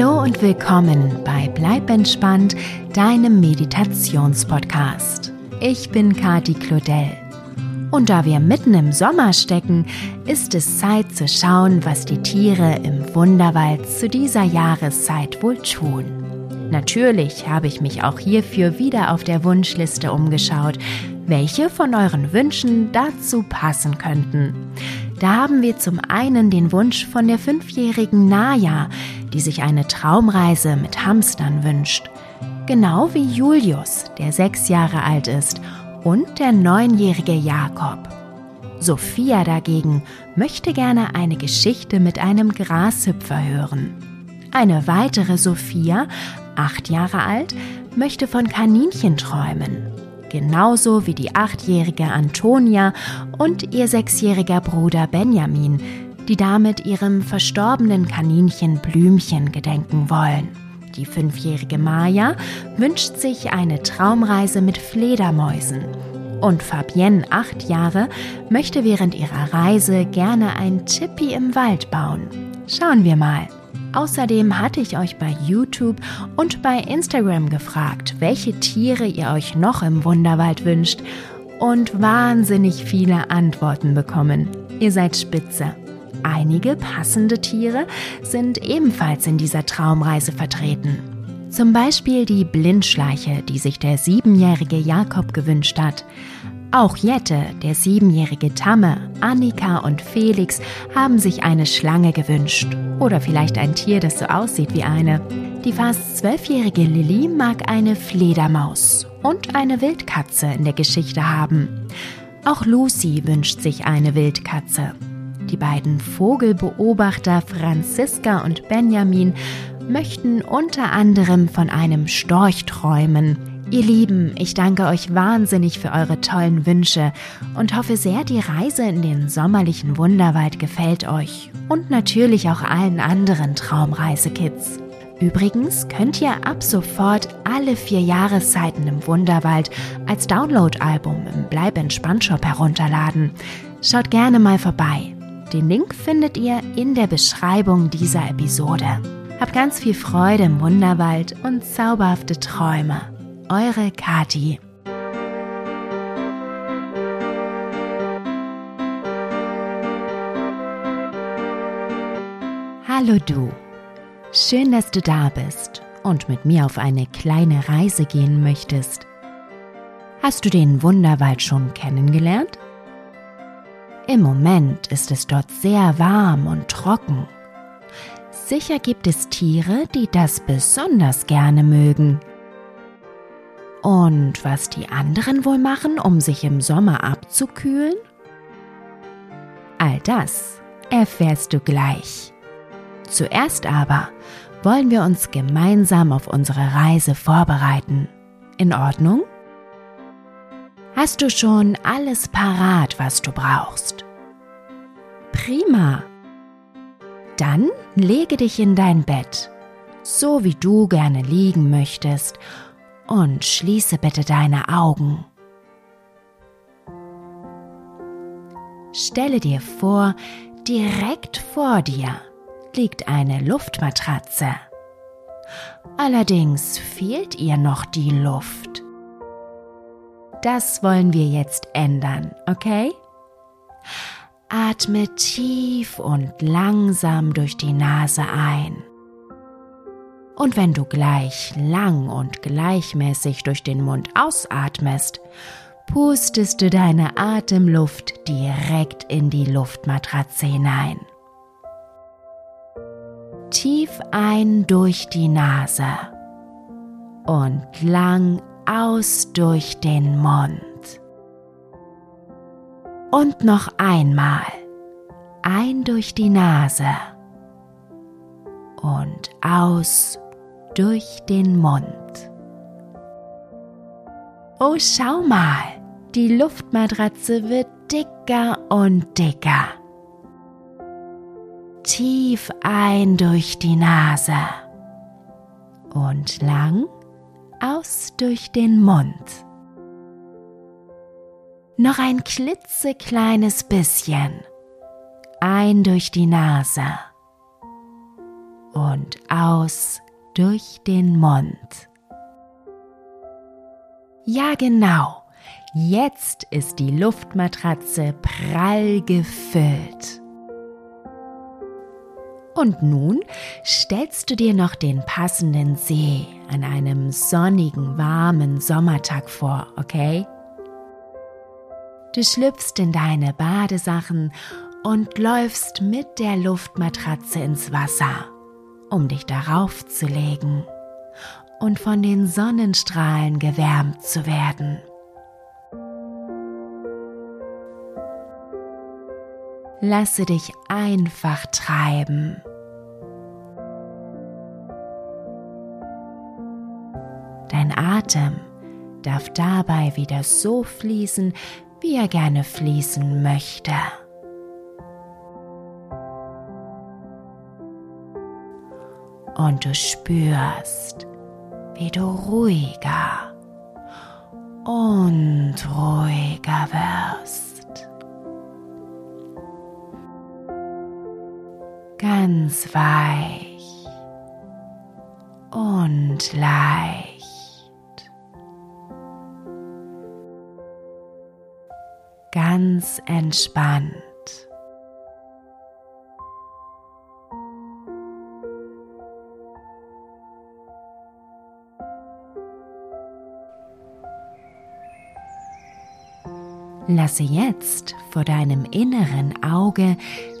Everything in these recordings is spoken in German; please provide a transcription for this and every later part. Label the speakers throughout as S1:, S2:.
S1: Hallo und willkommen bei Bleib entspannt, deinem Meditationspodcast. Ich bin Kati Claudel. Und da wir mitten im Sommer stecken, ist es Zeit zu schauen, was die Tiere im Wunderwald zu dieser Jahreszeit wohl tun. Natürlich habe ich mich auch hierfür wieder auf der Wunschliste umgeschaut, welche von euren Wünschen dazu passen könnten. Da haben wir zum einen den Wunsch von der fünfjährigen Naja, die sich eine Traumreise mit Hamstern wünscht. Genau wie Julius, der sechs Jahre alt ist, und der neunjährige Jakob. Sophia dagegen möchte gerne eine Geschichte mit einem Grashüpfer hören. Eine weitere Sophia, acht Jahre alt, möchte von Kaninchen träumen genauso wie die achtjährige Antonia und ihr sechsjähriger Bruder Benjamin, die damit ihrem verstorbenen Kaninchen Blümchen gedenken wollen. Die fünfjährige Maya wünscht sich eine Traumreise mit Fledermäusen. Und Fabienne, acht Jahre, möchte während ihrer Reise gerne ein Tippi im Wald bauen. Schauen wir mal. Außerdem hatte ich euch bei YouTube und bei Instagram gefragt, welche Tiere ihr euch noch im Wunderwald wünscht und wahnsinnig viele Antworten bekommen. Ihr seid spitze. Einige passende Tiere sind ebenfalls in dieser Traumreise vertreten. Zum Beispiel die Blindschleiche, die sich der siebenjährige Jakob gewünscht hat. Auch Jette, der siebenjährige Tamme, Annika und Felix haben sich eine Schlange gewünscht. Oder vielleicht ein Tier, das so aussieht wie eine. Die fast zwölfjährige Lilly mag eine Fledermaus und eine Wildkatze in der Geschichte haben. Auch Lucy wünscht sich eine Wildkatze. Die beiden Vogelbeobachter Franziska und Benjamin möchten unter anderem von einem Storch träumen. Ihr Lieben, ich danke euch wahnsinnig für eure tollen Wünsche und hoffe sehr, die Reise in den sommerlichen Wunderwald gefällt euch und natürlich auch allen anderen Traumreisekids. Übrigens könnt ihr ab sofort alle vier Jahreszeiten im Wunderwald als Download-Album im Bleib entspannt Shop herunterladen. Schaut gerne mal vorbei. Den Link findet ihr in der Beschreibung dieser Episode. Habt ganz viel Freude im Wunderwald und zauberhafte Träume eure Kati. Hallo du. Schön, dass du da bist und mit mir auf eine kleine Reise gehen möchtest. Hast du den Wunderwald schon kennengelernt? Im Moment ist es dort sehr warm und trocken. Sicher gibt es Tiere, die das besonders gerne mögen. Und was die anderen wohl machen, um sich im Sommer abzukühlen? All das erfährst du gleich. Zuerst aber wollen wir uns gemeinsam auf unsere Reise vorbereiten. In Ordnung? Hast du schon alles parat, was du brauchst? Prima. Dann lege dich in dein Bett, so wie du gerne liegen möchtest und schließe bitte deine Augen. Stelle dir vor, direkt vor dir liegt eine Luftmatratze. Allerdings fehlt ihr noch die Luft. Das wollen wir jetzt ändern, okay? Atme tief und langsam durch die Nase ein. Und wenn du gleich lang und gleichmäßig durch den Mund ausatmest, pustest du deine Atemluft direkt in die Luftmatratze hinein. Tief ein durch die Nase und lang aus durch den Mund. Und noch einmal ein durch die Nase und aus durch den Mund. Oh, schau mal, die Luftmatratze wird dicker und dicker. Tief ein durch die Nase und lang aus durch den Mund. Noch ein klitzekleines bisschen ein durch die Nase und aus durch den Mund. Ja genau, jetzt ist die Luftmatratze prall gefüllt. Und nun stellst du dir noch den passenden See an einem sonnigen, warmen Sommertag vor, okay? Du schlüpfst in deine Badesachen und läufst mit der Luftmatratze ins Wasser, um dich darauf zu legen und von den Sonnenstrahlen gewärmt zu werden. Lasse dich einfach treiben. Dein Atem darf dabei wieder so fließen, wie er gerne fließen möchte. Und du spürst, wie du ruhiger und ruhiger wirst. Ganz weich und leicht. ganz entspannt. Lasse jetzt vor deinem inneren Auge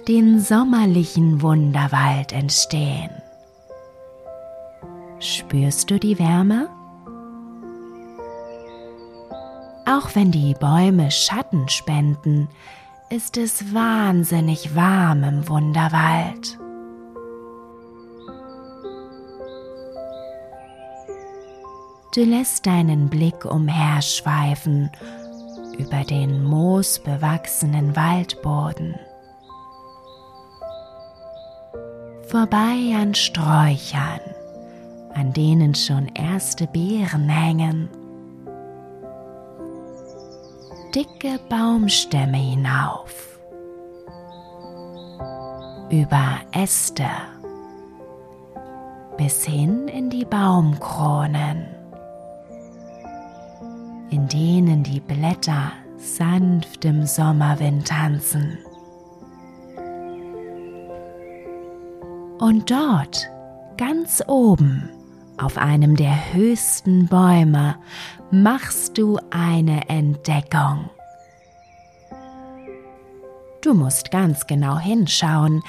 S1: den sommerlichen Wunderwald entstehen. Spürst du die Wärme? Auch wenn die Bäume Schatten spenden, ist es wahnsinnig warm im Wunderwald. Du lässt deinen Blick umherschweifen über den moosbewachsenen Waldboden. Vorbei an Sträuchern, an denen schon erste Beeren hängen. Dicke Baumstämme hinauf, über Äste. Bis hin in die Baumkronen, in denen die Blätter sanft im Sommerwind tanzen. Und dort, ganz oben, auf einem der höchsten Bäume machst du eine Entdeckung. Du musst ganz genau hinschauen,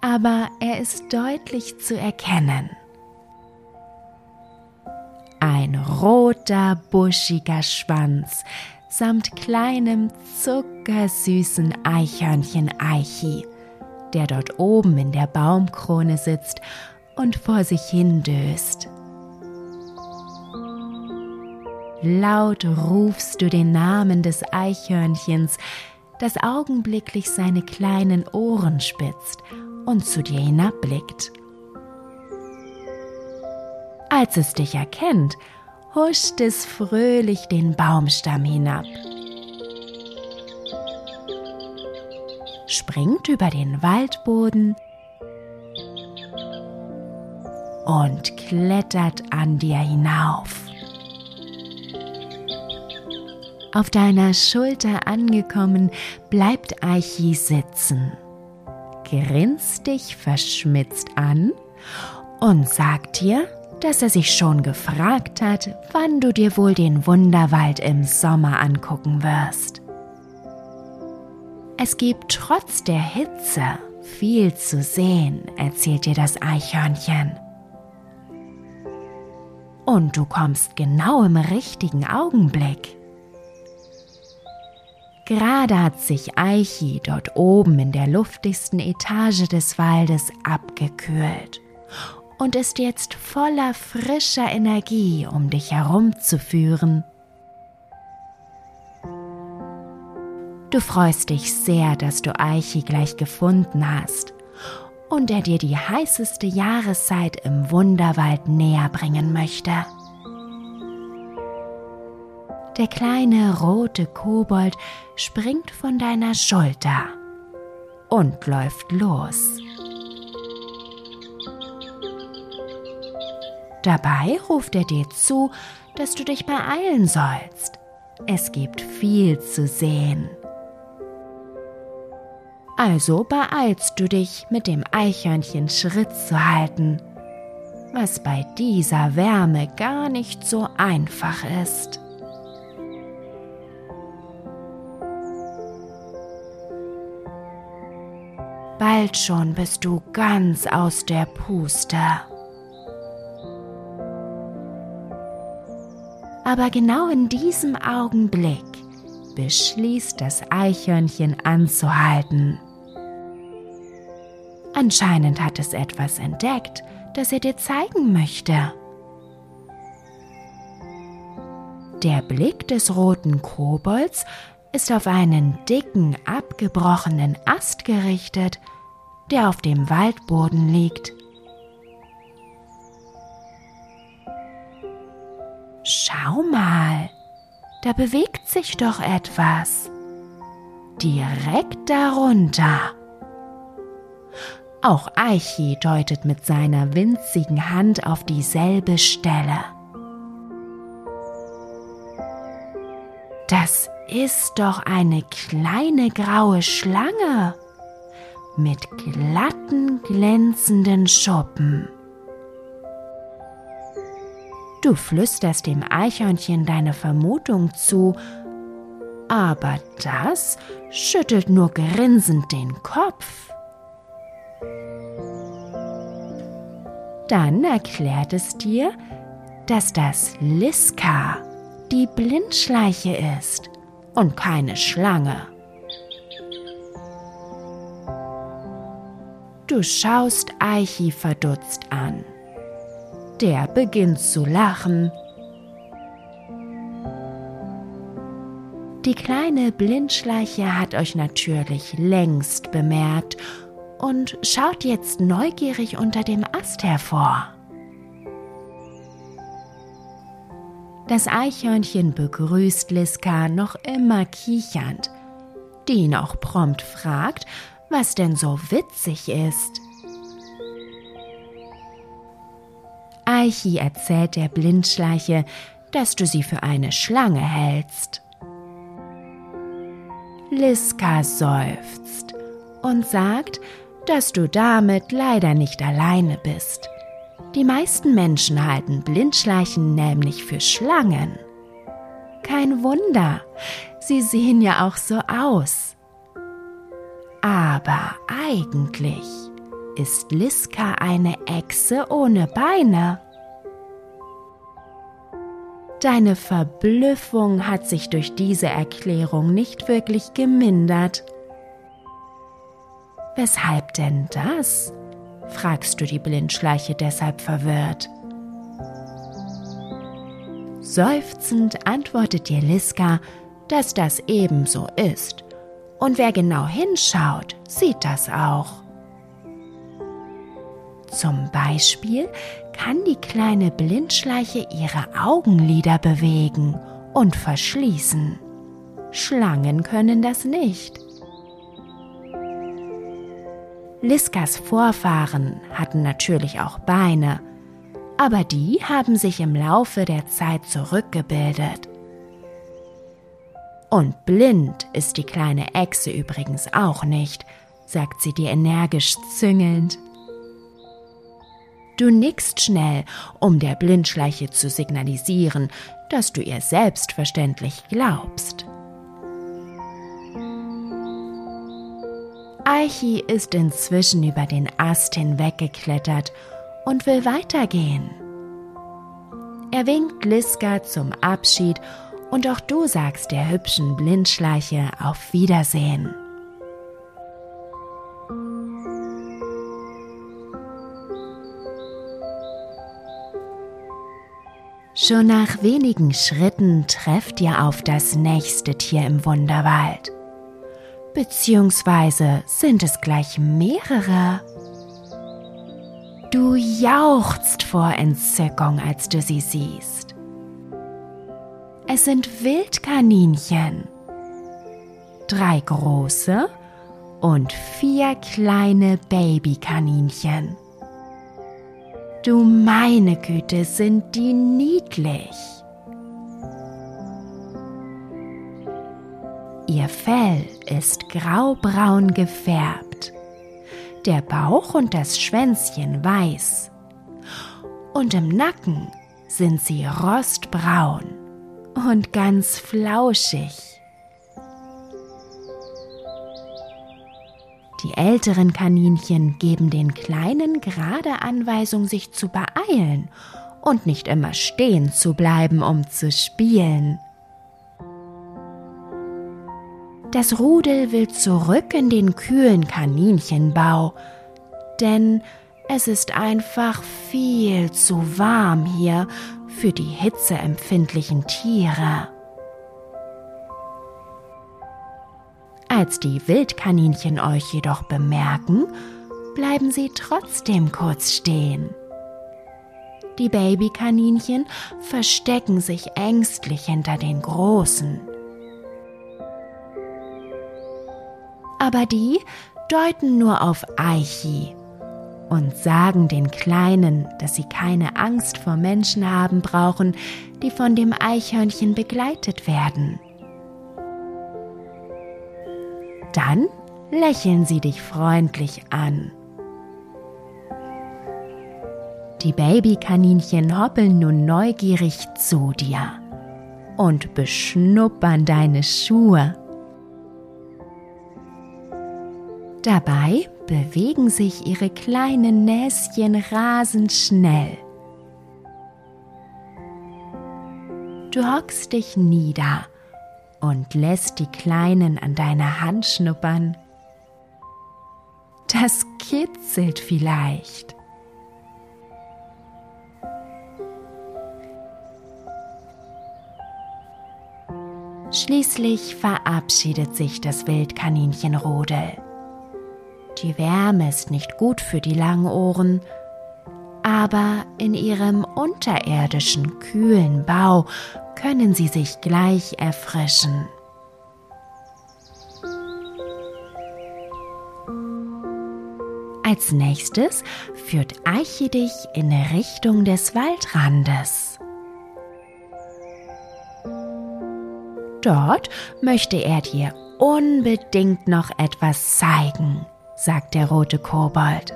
S1: aber er ist deutlich zu erkennen. Ein roter, buschiger Schwanz samt kleinem, zuckersüßen Eichhörnchen Eichi, der dort oben in der Baumkrone sitzt und vor sich hin döst. Laut rufst du den Namen des Eichhörnchens, das augenblicklich seine kleinen Ohren spitzt und zu dir hinabblickt. Als es dich erkennt, huscht es fröhlich den Baumstamm hinab, springt über den Waldboden und klettert an dir hinauf. Auf deiner Schulter angekommen, bleibt Aichi sitzen, grinst dich verschmitzt an und sagt dir, dass er sich schon gefragt hat, wann du dir wohl den Wunderwald im Sommer angucken wirst. Es gibt trotz der Hitze viel zu sehen, erzählt dir das Eichhörnchen. Und du kommst genau im richtigen Augenblick. Gerade hat sich Eichi dort oben in der luftigsten Etage des Waldes abgekühlt und ist jetzt voller frischer Energie, um dich herumzuführen. Du freust dich sehr, dass du Eichi gleich gefunden hast und er dir die heißeste Jahreszeit im Wunderwald näher bringen möchte. Der kleine rote Kobold springt von deiner Schulter und läuft los. Dabei ruft er dir zu, dass du dich beeilen sollst. Es gibt viel zu sehen. Also beeilst du dich, mit dem Eichhörnchen Schritt zu halten, was bei dieser Wärme gar nicht so einfach ist. Bald schon bist du ganz aus der Puste. Aber genau in diesem Augenblick beschließt das Eichhörnchen anzuhalten. Anscheinend hat es etwas entdeckt, das er dir zeigen möchte. Der Blick des roten Kobolds ist auf einen dicken, abgebrochenen Ast gerichtet, der auf dem Waldboden liegt. Schau mal, da bewegt sich doch etwas. Direkt darunter. Auch Aichi deutet mit seiner winzigen Hand auf dieselbe Stelle. Das ist doch eine kleine graue Schlange mit glatten, glänzenden Schuppen. Du flüsterst dem Eichhörnchen deine Vermutung zu, aber das schüttelt nur grinsend den Kopf. Dann erklärt es dir, dass das Liska die Blindschleiche ist und keine Schlange. Du schaust Eichi verdutzt an. Der beginnt zu lachen. Die kleine Blindschleiche hat euch natürlich längst bemerkt und schaut jetzt neugierig unter dem Ast hervor. Das Eichhörnchen begrüßt Liska noch immer kichernd, die ihn auch prompt fragt, was denn so witzig ist. Eichi erzählt der Blindschleiche, dass du sie für eine Schlange hältst. Liska seufzt und sagt, dass du damit leider nicht alleine bist. Die meisten Menschen halten Blindschleichen nämlich für Schlangen. Kein Wunder, sie sehen ja auch so aus. Aber eigentlich ist Liska eine Echse ohne Beine. Deine Verblüffung hat sich durch diese Erklärung nicht wirklich gemindert. Weshalb denn das? fragst du die Blindschleiche deshalb verwirrt. Seufzend antwortet dir Liska, dass das ebenso ist. Und wer genau hinschaut, sieht das auch. Zum Beispiel kann die kleine Blindschleiche ihre Augenlider bewegen und verschließen. Schlangen können das nicht. Liskas Vorfahren hatten natürlich auch Beine, aber die haben sich im Laufe der Zeit zurückgebildet. Und blind ist die kleine Echse übrigens auch nicht, sagt sie dir energisch züngelnd. Du nickst schnell, um der Blindschleiche zu signalisieren, dass du ihr selbstverständlich glaubst. Eichi ist inzwischen über den Ast hinweggeklettert und will weitergehen. Er winkt Liska zum Abschied und auch du sagst der hübschen Blindschleiche auf Wiedersehen. Schon nach wenigen Schritten trefft ihr auf das nächste Tier im Wunderwald. Beziehungsweise sind es gleich mehrere. Du jauchzt vor Entzückung, als du sie siehst. Es sind Wildkaninchen. Drei große und vier kleine Babykaninchen. Du meine Güte, sind die niedlich. Ihr Fell ist graubraun gefärbt, der Bauch und das Schwänzchen weiß und im Nacken sind sie rostbraun und ganz flauschig. Die älteren Kaninchen geben den Kleinen gerade Anweisung, sich zu beeilen und nicht immer stehen zu bleiben, um zu spielen. Das Rudel will zurück in den kühlen Kaninchenbau, denn es ist einfach viel zu warm hier für die hitzeempfindlichen Tiere. Als die Wildkaninchen euch jedoch bemerken, bleiben sie trotzdem kurz stehen. Die Babykaninchen verstecken sich ängstlich hinter den Großen. Aber die deuten nur auf Eichi und sagen den Kleinen, dass sie keine Angst vor Menschen haben brauchen, die von dem Eichhörnchen begleitet werden. Dann lächeln sie dich freundlich an. Die Babykaninchen hoppeln nun neugierig zu dir und beschnuppern deine Schuhe. Dabei bewegen sich ihre kleinen Näschen rasend schnell. Du hockst dich nieder und lässt die Kleinen an deiner Hand schnuppern. Das kitzelt vielleicht. Schließlich verabschiedet sich das Wildkaninchenrodel. Die Wärme ist nicht gut für die Langohren, aber in ihrem unterirdischen kühlen Bau können sie sich gleich erfrischen. Als nächstes führt Eiche dich in Richtung des Waldrandes. Dort möchte er dir unbedingt noch etwas zeigen sagt der rote Kobold.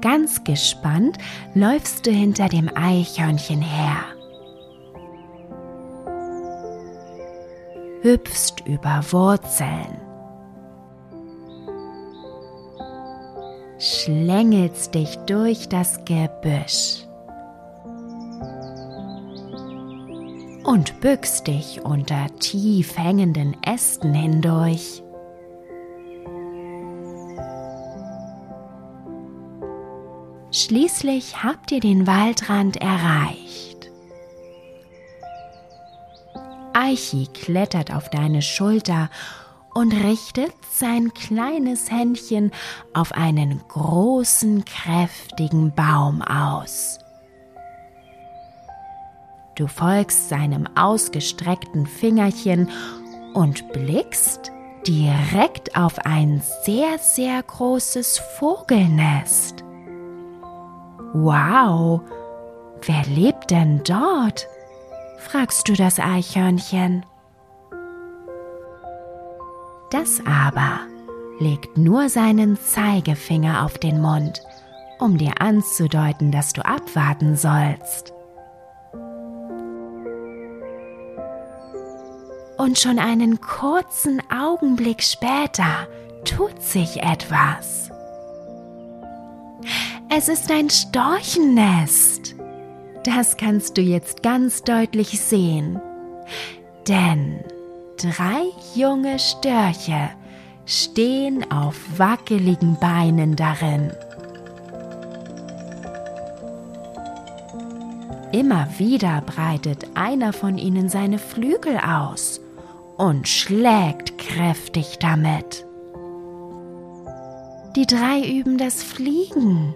S1: Ganz gespannt läufst du hinter dem Eichhörnchen her. Hüpfst über Wurzeln. Schlängelst dich durch das Gebüsch. Und bückst dich unter tief hängenden Ästen hindurch. Schließlich habt ihr den Waldrand erreicht. Eichi klettert auf deine Schulter und richtet sein kleines Händchen auf einen großen, kräftigen Baum aus. Du folgst seinem ausgestreckten Fingerchen und blickst direkt auf ein sehr, sehr großes Vogelnest. Wow, wer lebt denn dort? fragst du das Eichhörnchen. Das aber legt nur seinen Zeigefinger auf den Mund, um dir anzudeuten, dass du abwarten sollst. Und schon einen kurzen Augenblick später tut sich etwas. Es ist ein Storchennest. Das kannst du jetzt ganz deutlich sehen. Denn drei junge Störche stehen auf wackeligen Beinen darin. Immer wieder breitet einer von ihnen seine Flügel aus und schlägt kräftig damit. Die drei üben das Fliegen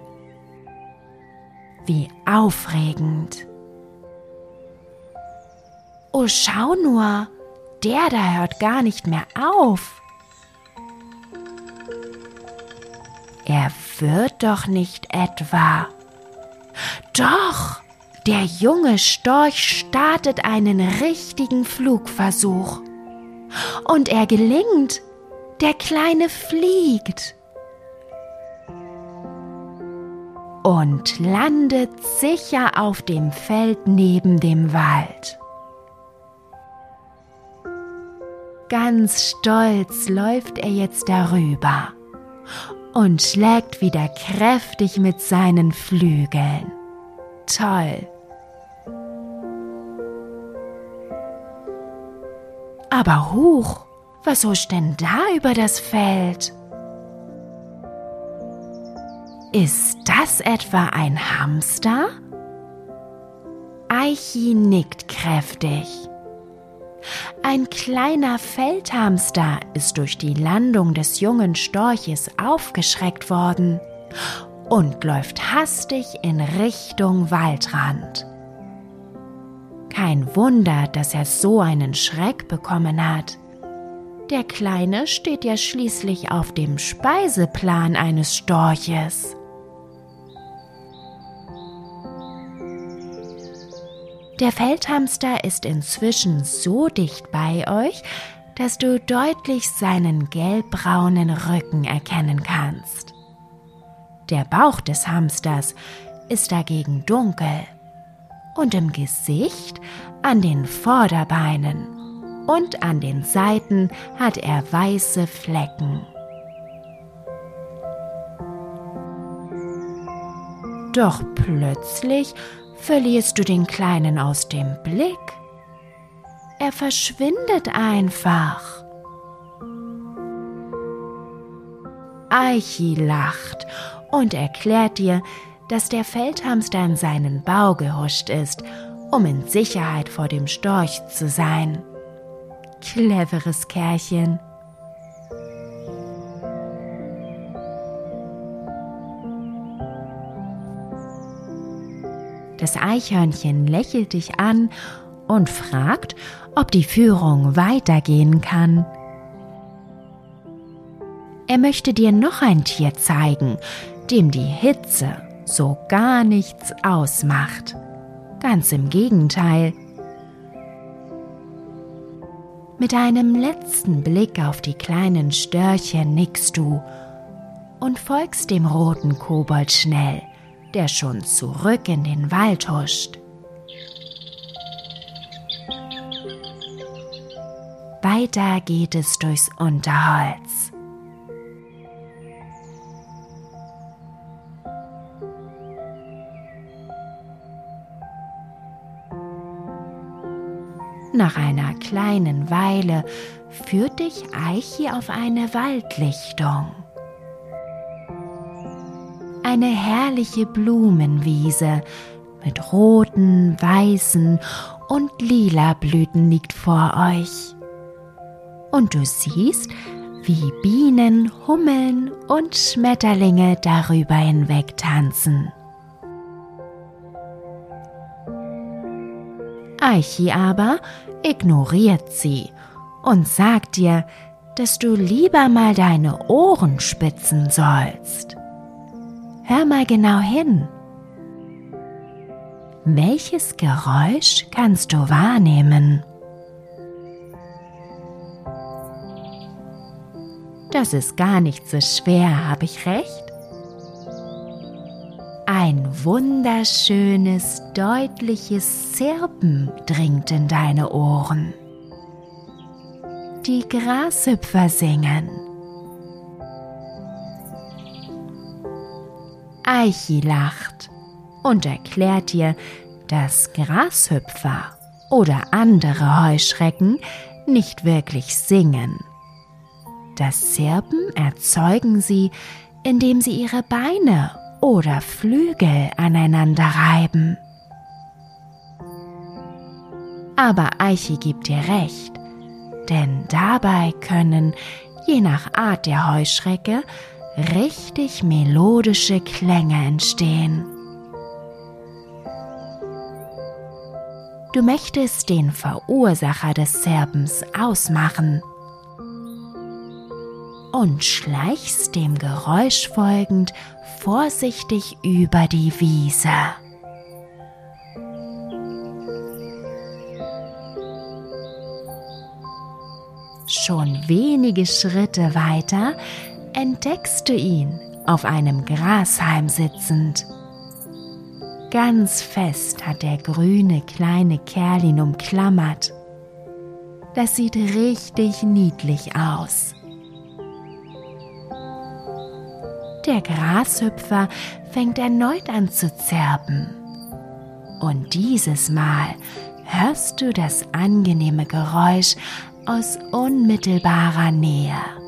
S1: wie aufregend. Oh, schau nur, der da hört gar nicht mehr auf. er wird doch nicht etwa. Doch, der junge Storch startet einen richtigen Flugversuch. Und er gelingt. Der Kleine fliegt. Und landet sicher auf dem Feld neben dem Wald. Ganz stolz läuft er jetzt darüber und schlägt wieder kräftig mit seinen Flügeln. Toll. Aber huch, was huscht denn da über das Feld? Ist das etwa ein Hamster? Eichi nickt kräftig. Ein kleiner Feldhamster ist durch die Landung des jungen Storches aufgeschreckt worden und läuft hastig in Richtung Waldrand. Kein Wunder, dass er so einen Schreck bekommen hat. Der Kleine steht ja schließlich auf dem Speiseplan eines Storches. Der Feldhamster ist inzwischen so dicht bei euch, dass du deutlich seinen gelbbraunen Rücken erkennen kannst. Der Bauch des Hamsters ist dagegen dunkel und im Gesicht, an den Vorderbeinen und an den Seiten hat er weiße Flecken. Doch plötzlich verlierst du den Kleinen aus dem Blick. Er verschwindet einfach. Eichi lacht und erklärt dir, dass der Feldhamster in seinen Bau gehuscht ist, um in Sicherheit vor dem Storch zu sein. Cleveres Kerlchen. Das Eichhörnchen lächelt dich an und fragt, ob die Führung weitergehen kann. Er möchte dir noch ein Tier zeigen, dem die Hitze so gar nichts ausmacht. Ganz im Gegenteil. Mit einem letzten Blick auf die kleinen Störche nickst du und folgst dem roten Kobold schnell der schon zurück in den Wald huscht. Weiter geht es durchs Unterholz. Nach einer kleinen Weile führt dich Eichi auf eine Waldlichtung eine herrliche Blumenwiese mit roten, weißen und lila Blüten liegt vor euch. Und du siehst, wie Bienen, Hummeln und Schmetterlinge darüber hinweg tanzen. Eichi aber ignoriert sie und sagt dir, dass du lieber mal deine Ohren spitzen sollst. Hör mal genau hin. Welches Geräusch kannst du wahrnehmen? Das ist gar nicht so schwer, habe ich recht? Ein wunderschönes, deutliches Zirpen dringt in deine Ohren. Die Grashüpfer singen. Eichi lacht und erklärt dir, dass Grashüpfer oder andere Heuschrecken nicht wirklich singen. Das Zirpen erzeugen sie, indem sie ihre Beine oder Flügel aneinander reiben. Aber Eichi gibt dir recht, denn dabei können, je nach Art der Heuschrecke, richtig melodische Klänge entstehen. Du möchtest den Verursacher des Serpens ausmachen. und schleichst dem Geräusch folgend vorsichtig über die Wiese. Schon wenige Schritte weiter entdeckst du ihn auf einem Grashalm sitzend. Ganz fest hat der grüne kleine Kerl ihn umklammert. Das sieht richtig niedlich aus. Der Grashüpfer fängt erneut an zu zirpen. Und dieses Mal hörst du das angenehme Geräusch aus unmittelbarer Nähe.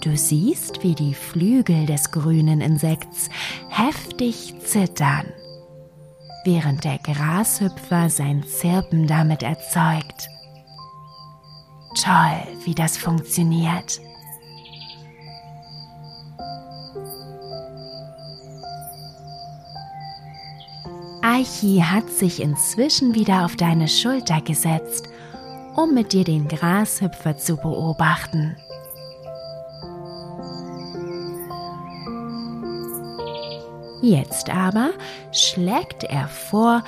S1: Du siehst, wie die Flügel des grünen Insekts heftig zittern, während der Grashüpfer sein Zirpen damit erzeugt. Toll, wie das funktioniert. Aichi hat sich inzwischen wieder auf deine Schulter gesetzt, um mit dir den Grashüpfer zu beobachten. Jetzt aber schlägt er vor,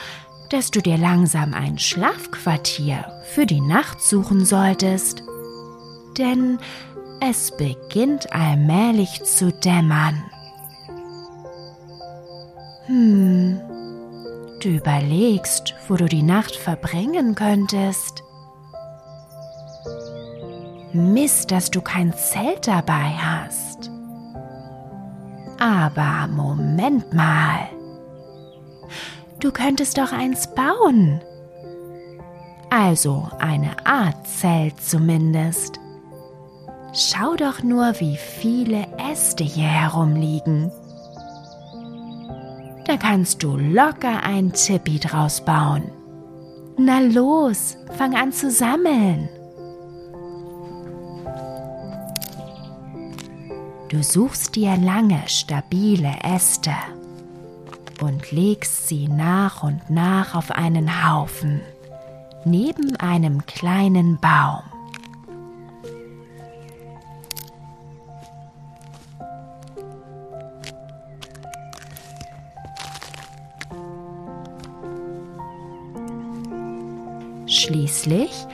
S1: dass du dir langsam ein Schlafquartier für die Nacht suchen solltest. Denn es beginnt allmählich zu dämmern. Hm, Du überlegst, wo du die Nacht verbringen könntest. Mist, dass du kein Zelt dabei hast. Aber Moment mal. Du könntest doch eins bauen. Also eine Art Zelt zumindest. Schau doch nur, wie viele Äste hier herumliegen. Da kannst du locker ein Tippi draus bauen. Na los, fang an zu sammeln. Du suchst dir lange, stabile Äste und legst sie nach und nach auf einen Haufen neben einem kleinen Baum. Schließlich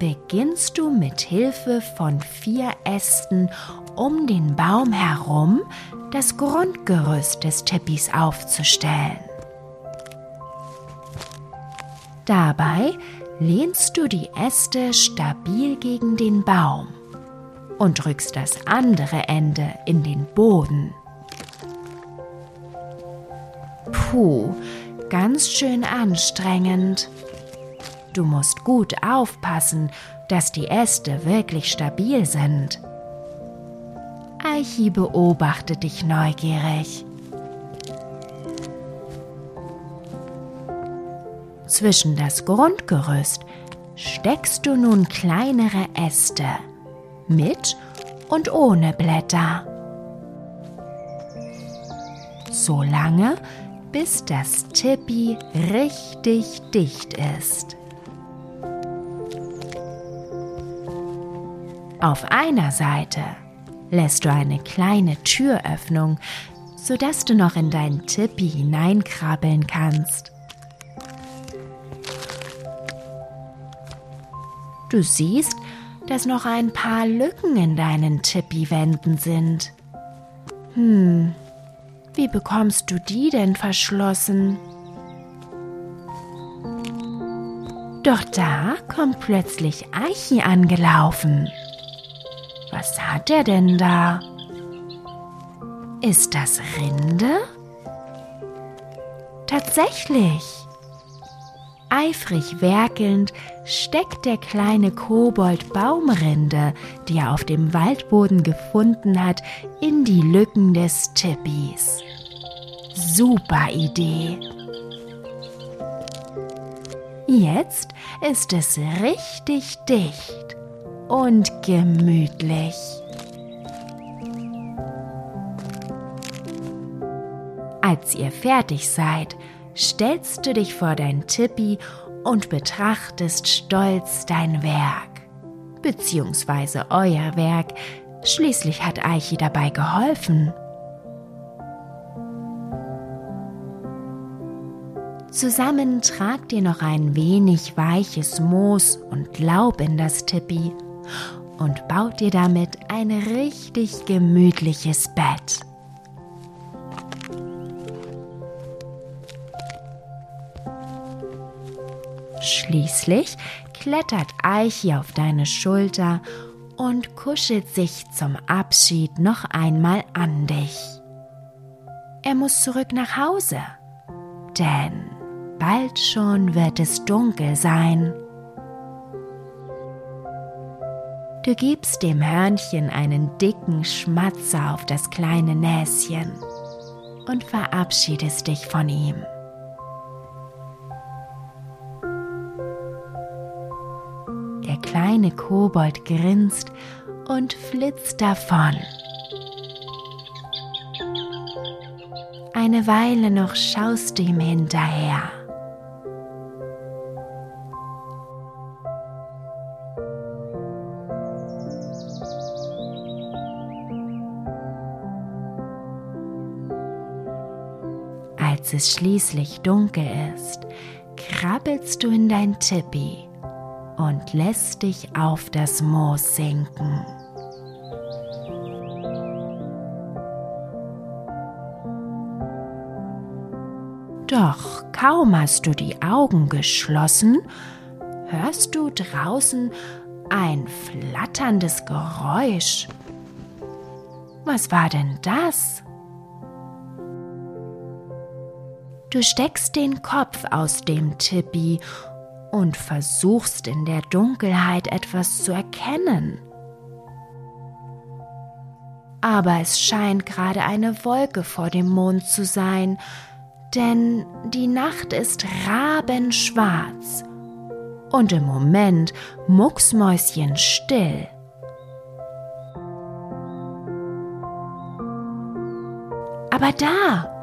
S1: beginnst du mit Hilfe von vier Ästen um den Baum herum das Grundgerüst des Tippis aufzustellen. Dabei lehnst du die Äste stabil gegen den Baum und drückst das andere Ende in den Boden. Puh, ganz schön anstrengend. Du musst gut aufpassen, dass die Äste wirklich stabil sind. Eichi beobachtet dich neugierig. Zwischen das Grundgerüst steckst du nun kleinere Äste mit und ohne Blätter. So lange, bis das Tippi richtig dicht ist. Auf einer Seite lässt du eine kleine Türöffnung, sodass du noch in dein Tippi hineinkrabbeln kannst. Du siehst, dass noch ein paar Lücken in deinen Tippi-Wänden sind. Hm, wie bekommst du die denn verschlossen? Doch da kommt plötzlich Eichi angelaufen. Was hat er denn da? Ist das Rinde? Tatsächlich. Eifrig werkelnd steckt der kleine Kobold Baumrinde, die er auf dem Waldboden gefunden hat, in die Lücken des Tippis. Super Idee. Jetzt ist es richtig dicht und gemütlich. Als ihr fertig seid, stellst du dich vor dein Tippi und betrachtest stolz dein Werk. beziehungsweise euer Werk. Schließlich hat Eichi dabei geholfen. Zusammen tragt ihr noch ein wenig weiches Moos und Laub in das Tippi und baut ihr damit ein richtig gemütliches Bett. Schließlich klettert Eichi auf deine Schulter und kuschelt sich zum Abschied noch einmal an dich. Er muss zurück nach Hause, denn bald schon wird es dunkel sein. Du gibst dem Hörnchen einen dicken Schmatzer auf das kleine Näschen und verabschiedest dich von ihm. Der kleine Kobold grinst und flitzt davon. Eine Weile noch schaust du ihm hinterher. Als es schließlich dunkel ist, krabbelst du in dein Tippi und lässt dich auf das Moos sinken. Doch kaum hast du die Augen geschlossen, hörst du draußen ein flatterndes Geräusch. Was war denn das? Du steckst den Kopf aus dem Tippi und versuchst in der Dunkelheit etwas zu erkennen. Aber es scheint gerade eine Wolke vor dem Mond zu sein, denn die Nacht ist rabenschwarz und im Moment mucksmäuschenstill. Aber da,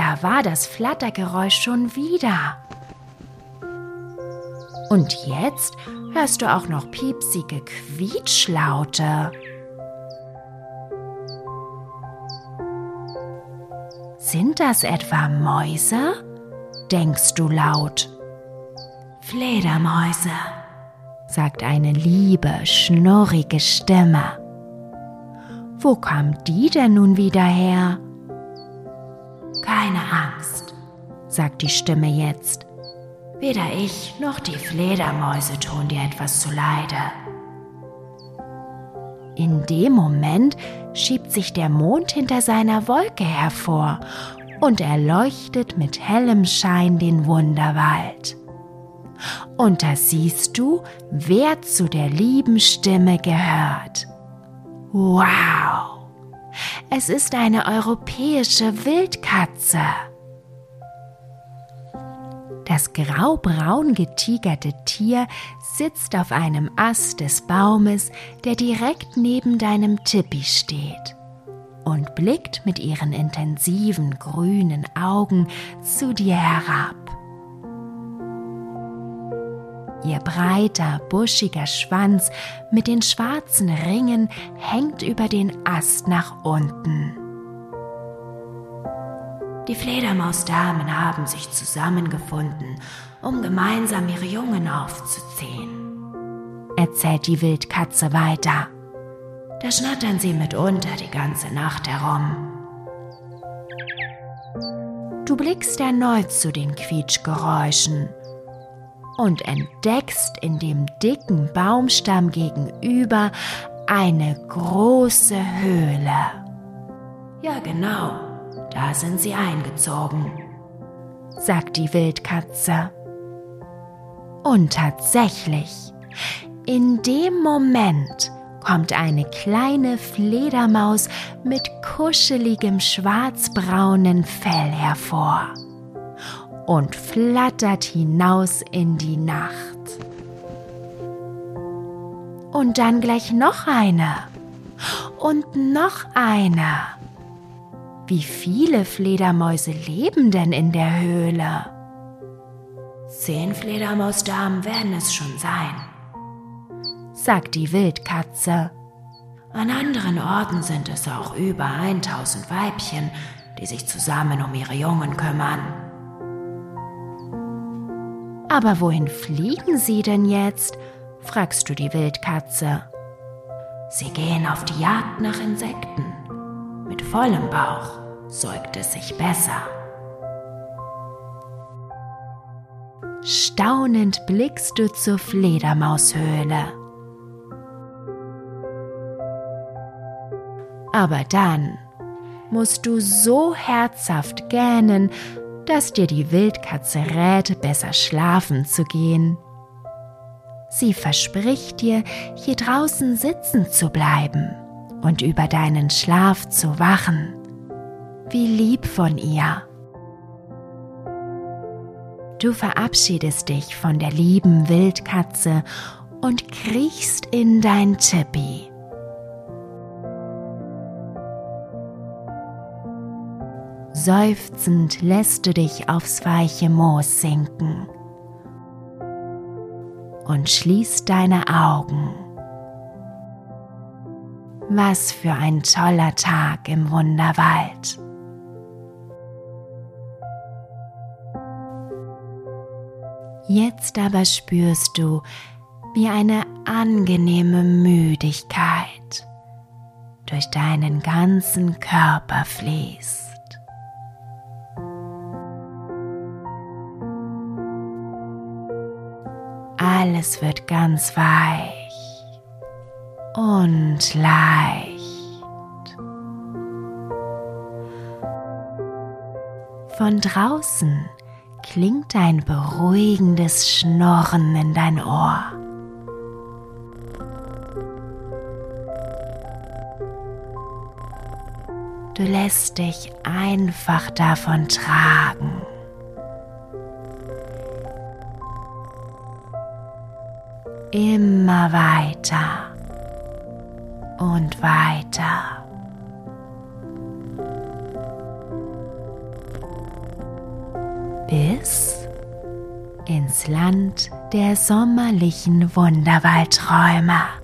S1: da war das Flattergeräusch schon wieder. Und jetzt hörst du auch noch piepsige Quietschlaute. Sind das etwa Mäuse? denkst du laut. Fledermäuse, sagt eine liebe, schnurrige Stimme. Wo kam die denn nun wieder her? Keine Angst, sagt die Stimme jetzt. Weder ich noch die Fledermäuse tun dir etwas zuleide. In dem Moment schiebt sich der Mond hinter seiner Wolke hervor und erleuchtet mit hellem Schein den Wunderwald. Und da siehst du, wer zu der lieben Stimme gehört. Wow! Es ist eine europäische Wildkatze. Das graubraun getigerte Tier sitzt auf einem Ast des Baumes, der direkt neben deinem Tippi steht, und blickt mit ihren intensiven grünen Augen zu dir herab. Ihr breiter, buschiger Schwanz mit den schwarzen Ringen hängt über den Ast nach unten. Die Fledermausdamen haben sich zusammengefunden, um gemeinsam ihre Jungen aufzuziehen, erzählt die Wildkatze weiter. Da schnattern sie mitunter die ganze Nacht herum. Du blickst erneut zu den Quietschgeräuschen und entdeckst in dem dicken Baumstamm gegenüber eine große Höhle. Ja, genau da sind sie eingezogen, sagt die Wildkatze. Und tatsächlich, in dem Moment kommt eine kleine Fledermaus mit kuscheligem schwarzbraunen Fell hervor und flattert hinaus in die Nacht. Und dann gleich noch eine und noch eine. Wie viele Fledermäuse leben denn in der Höhle? Zehn Fledermausdamen werden es schon sein, sagt die Wildkatze. An anderen Orten sind es auch über 1000 Weibchen, die sich zusammen um ihre Jungen kümmern. Aber wohin fliegen sie denn jetzt? fragst du die Wildkatze. Sie gehen auf die Jagd nach Insekten. Mit vollem Bauch säugt es sich besser. Staunend blickst du zur Fledermaushöhle. Aber dann musst du so herzhaft gähnen, dass dir die Wildkatze rät, besser schlafen zu gehen. Sie verspricht dir, hier draußen sitzen zu bleiben und über deinen Schlaf zu wachen. Wie lieb von ihr. Du verabschiedest dich von der lieben Wildkatze und kriechst in dein Tippi. Seufzend lässt du dich aufs weiche Moos sinken und schließt deine Augen. Was für ein toller Tag im Wunderwald. Jetzt aber spürst du, wie eine angenehme Müdigkeit durch deinen ganzen Körper fließt. Alles wird ganz weich und leicht. Von draußen klingt ein beruhigendes Schnorren in dein Ohr. Du lässt dich einfach davon tragen. Immer weiter und weiter. Bis ins Land der sommerlichen Wunderwaldträume.